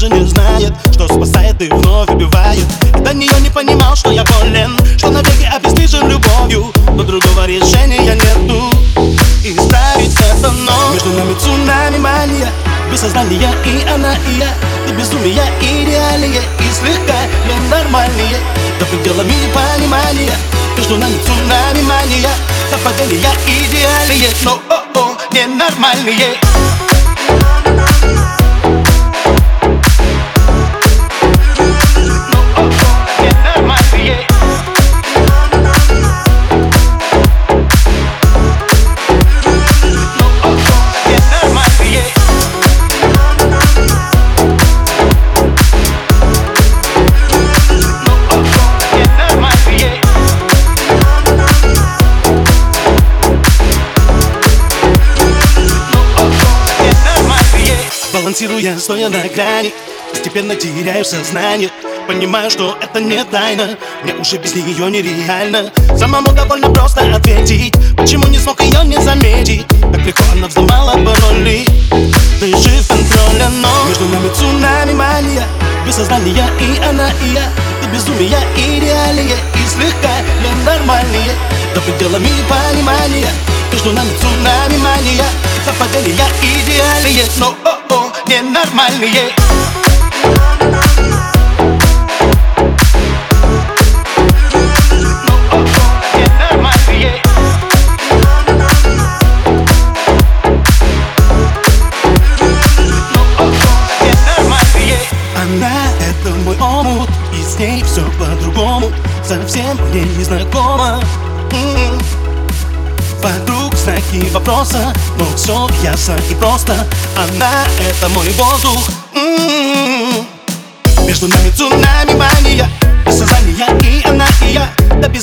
даже не знает, что спасает и вновь убивает. И до нее не понимал, что я болен Что навеки обездвижен любовью Но другого решения нету. Исправить это, но Между нами цунами мания Без сознания и она, и я И безумие, и реалии И слегка ненормальные. До пределами понимания Между нами цунами мания Совпадения идеальные Но о-о, ненормальные Балансируя, стоя на грани Постепенно теряю сознание. Понимаю, что это не тайна Мне уже без нее нереально. Самому довольно просто ответить Почему не смог ее не заметить? Так легко она взломала пароли Держи в контроле, но Между нами цунами мания. Без сознания и она, и я И безумие, и реалии. И слегка ненормальные До пределами понимания. Между нами цунами мания Совпадения идеальные Но о-о, ненормальные Она — это мой омут И с ней все по-другому. Совсем мне не знакомо. М-м. Вокруг знаки вопроса. Но все ясно и просто Она — это мой воздух. М-м. Между нами цунами мания Без сознания и она, и я Да без